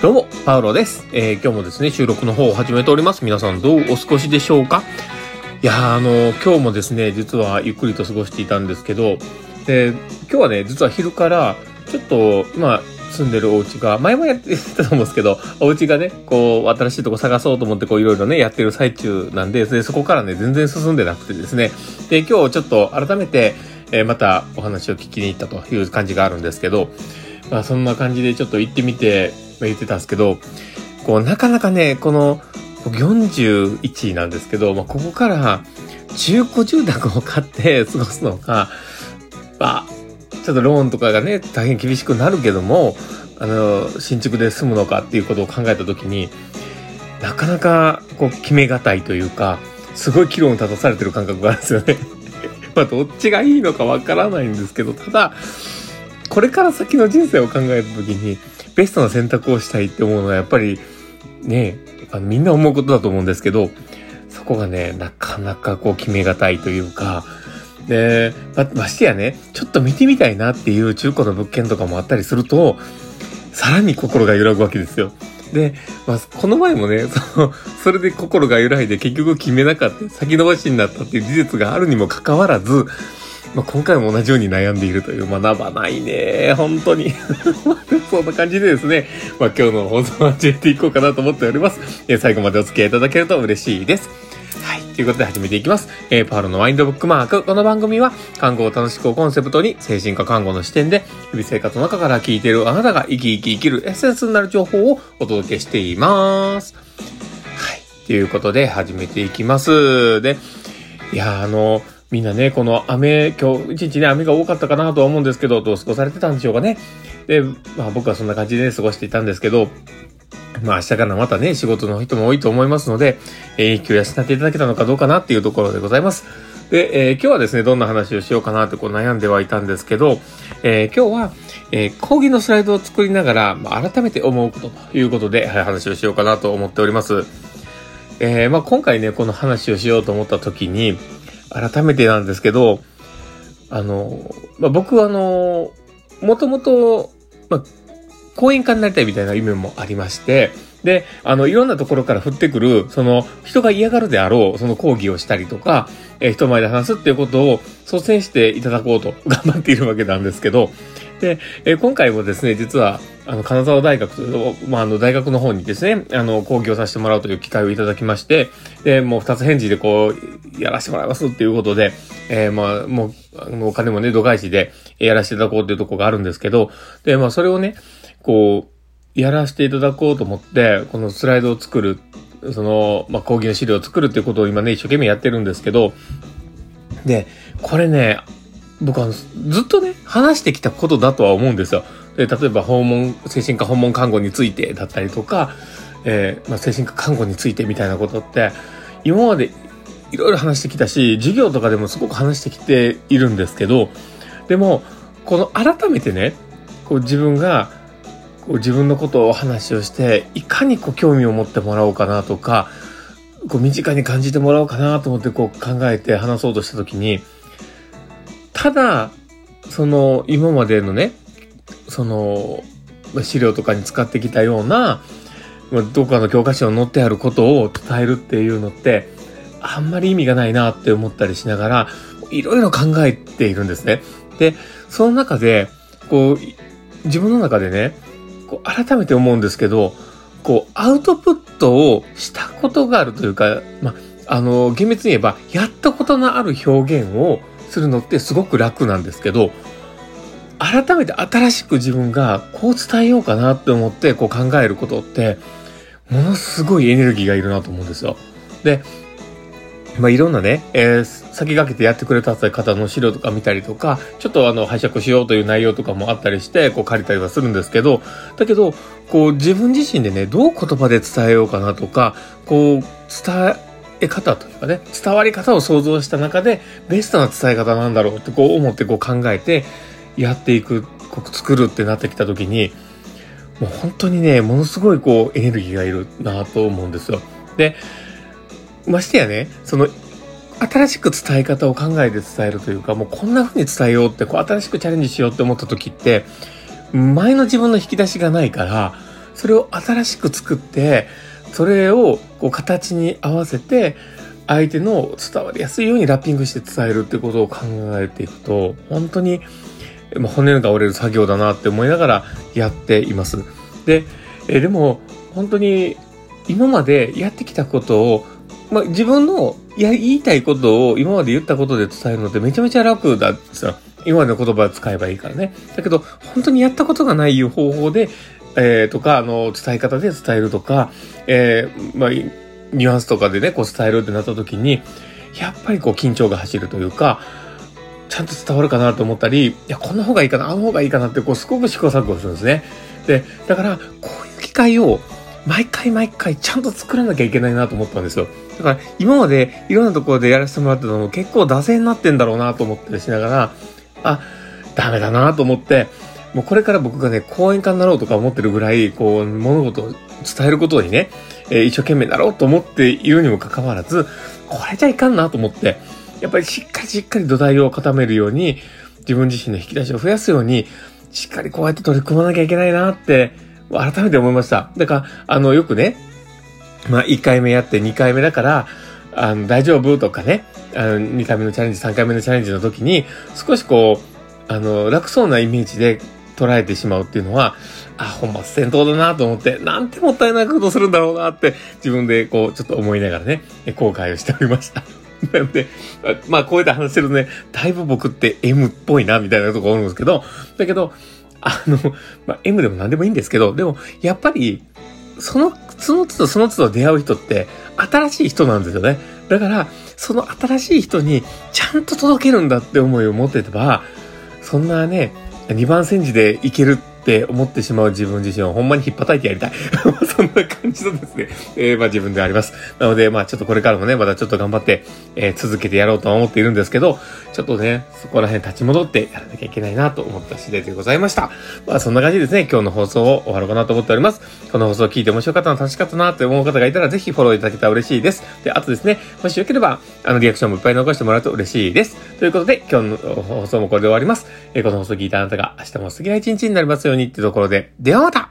どうも、パウロです。えー今日もですね、収録の方を始めております。皆さんどうお過ごしでしょうか？いやー、あの今日もですね、実はゆっくりと過ごしていたんですけど、で、今日はね、実は昼から、ちょっと、今、住んでるお家が、前もやってたと思うんですけど、お家がね、こう、新しいとこ探そうと思って、こう、いろいろね、やってる最中なんで、でそこからね、全然進んでなくてですね、で、今日ちょっと改めて、えーまたお話を聞きに行ったという感じがあるんですけど、まあ、そんな感じでちょっと行ってみて、言ってたんですけど、こう、なかなかね、この、僕41位なんですけど、まあ、ここから中古住宅を買って過ごすのが、まあ、ちょっとローンとかがね、大変厳しくなるけども、あの、新築で住むのかっていうことを考えたときに、なかなか、こう、決めがたいというか、すごい議論を立たされてる感覚があるんですよね。まあ、どっちがいいのかわからないんですけど、ただ、これから先の人生を考えたときに、ベストな選択をしたいって思うのは、やっぱり、ね、あのみんな思うことだと思うんですけど、そこがね、なかなかこう決めがたいというか、で、ま、ましてやね、ちょっと見てみたいなっていう中古の物件とかもあったりすると、さらに心が揺らぐわけですよ。で、まあ、この前もね、その、それで心が揺らいで結局決めなかった、先延ばしになったっていう事実があるにもかかわらず、まあ、今回も同じように悩んでいるという、学ばないね。本当に。そんな感じでですね、まあ、今日の放送を始めていこうかなと思っております。えー最後までお付き合いいただけると嬉しいです。はい。ということで始めていきます。えーパールのワインドブックマーク。この番組は、看護を楽しくをコンセプトに、精神科看護の視点で、日々生活の中から聞いているあなたが生き生き生きるエッセンスになる情報をお届けしています。はい。ということで始めていきます。で、いや、あの、みんなね、この雨、今日一日ね、雨が多かったかなとは思うんですけど、どう過ごされてたんでしょうかね。で、まあ僕はそんな感じで、ね、過ごしていたんですけど、まあ明日からまたね、仕事の人も多いと思いますので、えー、影響養っていただけたのかどうかなっていうところでございます。で、えー今日はですね、どんな話をしようかなってこう悩んではいたんですけど、えー今日は、えー講義のスライドを作りながら、まあ、改めて思うことということで、はい話をしようかなと思っております。えーまあ今回ね、この話をしようと思った時に、改めてなんですけど、あの、まあ、僕はあの、もともと、まあ、講演家になりたいみたいな夢もありまして、で、あの、いろんなところから降ってくる、その、人が嫌がるであろう、その講義をしたりとか、えー人前で話すっていうことを率先していただこうと頑張っているわけなんですけど、で、えー今回もですね、実は、あの、金沢大学と、まあ、あの、大学の方にですね、あの、講義をさせてもらうという機会をいただきまして、で、もう二つ返事でこう、やらせてもらいますっていうことで、えーまあ、もう、あのお金もね、度外視でやらせていただこうっていうとこがあるんですけど、で、まあ、それをね、こう、やらせていただこうと思って、このスライドを作る、その、まあ、講義の資料を作るっていうことを今ね、一生懸命やってるんですけど、で、これね、僕はずっとね、話してきたことだとは思うんですよ。で、例えば訪問、精神科訪問看護についてだったりとか、えーまあ、精神科看護についてみたいなことって、今までいろいろ話してきたし、授業とかでもすごく話してきているんですけど、でも、この改めてね、こう自分が、こう自分のことを話をして、いかにこう興味を持ってもらおうかなとか、こう身近に感じてもらおうかなと思ってこう考えて話そうとしたときに、ただ、その今までのね、その資料とかに使ってきたような、どこかの教科書に載ってあることを伝えるっていうのって、あんまり意味がないなって思ったりしながら、いろいろ考えているんですね。で、その中で、こう、自分の中でね、こう改めて思うんですけど、こう、アウトプットをしたことがあるというか、ま、あの、厳密に言えば、やったことのある表現をするのってすごく楽なんですけど、改めて新しく自分がこう伝えようかなって思ってこう考えることって、ものすごいエネルギーがいるなと思うんですよ。で、まあ、いろんなね、えー先駆けてやってくれた方の資料とか見たりとか、ちょっとあの、拝借しようという内容とかもあったりして、こう借りたりはするんですけど、だけど、こう自分自身でね、どう言葉で伝えようかなとか、こう、伝え方というかね、伝わり方を想像した中で、ベストな伝え方なんだろうってこう思ってこう考えて、やっていく、作るってなってきた時に、もう本当にね、ものすごいこうエネルギーがいるなと思うんですよ。で、ましてやね、その、新しく伝え方を考えて伝えるというか、もうこんな風に伝えようって、こう新しくチャレンジしようって思った時って、前の自分の引き出しがないから、それを新しく作って、それをこう形に合わせて、相手の伝わりやすいようにラッピングして伝えるってことを考えていくと、本当に、まあ、骨が折れる作業だなって思いながらやっています。で、えでも、本当に今までやってきたことを、まあ、自分のや言いたいことを今まで言ったことで伝えるのってめちゃめちゃ楽だってさ、今までの言葉を使えばいいからね。だけど、本当にやったことがない方法で、えー、とか、あの、伝え方で伝えるとか、えー、まあ、ニュアンスとかでね、こう伝えるってなった時に、やっぱりこう緊張が走るというか、ちゃんと伝わるかなと思ったり、いや、こんな方がいいかな、あの方がいいかなって、こう、すごく試行錯誤するんですね。で、だから、こういう機会を、毎回毎回ちゃんと作らなきゃいけないなと思ったんですよ。だから今までいろんなところでやらせてもらってたのも結構惰性になってんだろうなと思ったりしながら、あ、ダメだなと思って、もうこれから僕がね、講演家になろうとか思ってるぐらい、こう、物事を伝えることにね、えー、一生懸命なろうと思っているにもかかわらず、これじゃいかんなと思って、やっぱりしっかりしっかり土台を固めるように、自分自身の引き出しを増やすように、しっかりこうやって取り組まなきゃいけないなって、改めて思いました。だから、あの、よくね、まあ、1回目やって2回目だから、あの、大丈夫とかね、あの、2回目のチャレンジ、3回目のチャレンジの時に、少しこう、あの、楽そうなイメージで捉えてしまうっていうのは、あ、本末転倒だなと思って、なんてもったいないことするんだろうなって、自分でこう、ちょっと思いながらね、後悔をしておりました。で、まあ、こうやって話してるとね、だいぶ僕って M っぽいな、みたいなとこあるんですけど、だけど、あの、まあ、M でも何でもいいんですけど、でも、やっぱり、その、その都度その都度出会う人って、新しい人なんですよね。だから、その新しい人に、ちゃんと届けるんだって思いを持っててば、そんなね、2番煎じでいけるって思ってしまう自分自身をほんまに引っ叩いてやりたい。そんな感じのですね、えー、まあ自分であります。なので、まあちょっとこれからもね、またちょっと頑張って、えー、続けてやろうとは思っているんですけど、ちょっとね、そこら辺立ち戻ってやらなきゃいけないなと思った次第でございました。まあそんな感じですね、今日の放送を終わろうかなと思っております。この放送を聞いて面白かったな、楽しかったなって思う方がいたら、ぜひフォローいただけたら嬉しいです。で、あとですね、もしよければ、あの、リアクションもいっぱい残してもらうと嬉しいです。ということで、今日の放送もこれで終わります。えー、この放送を聞いたあなたが明日も素敵な一日になりますよようにってところで、ではまた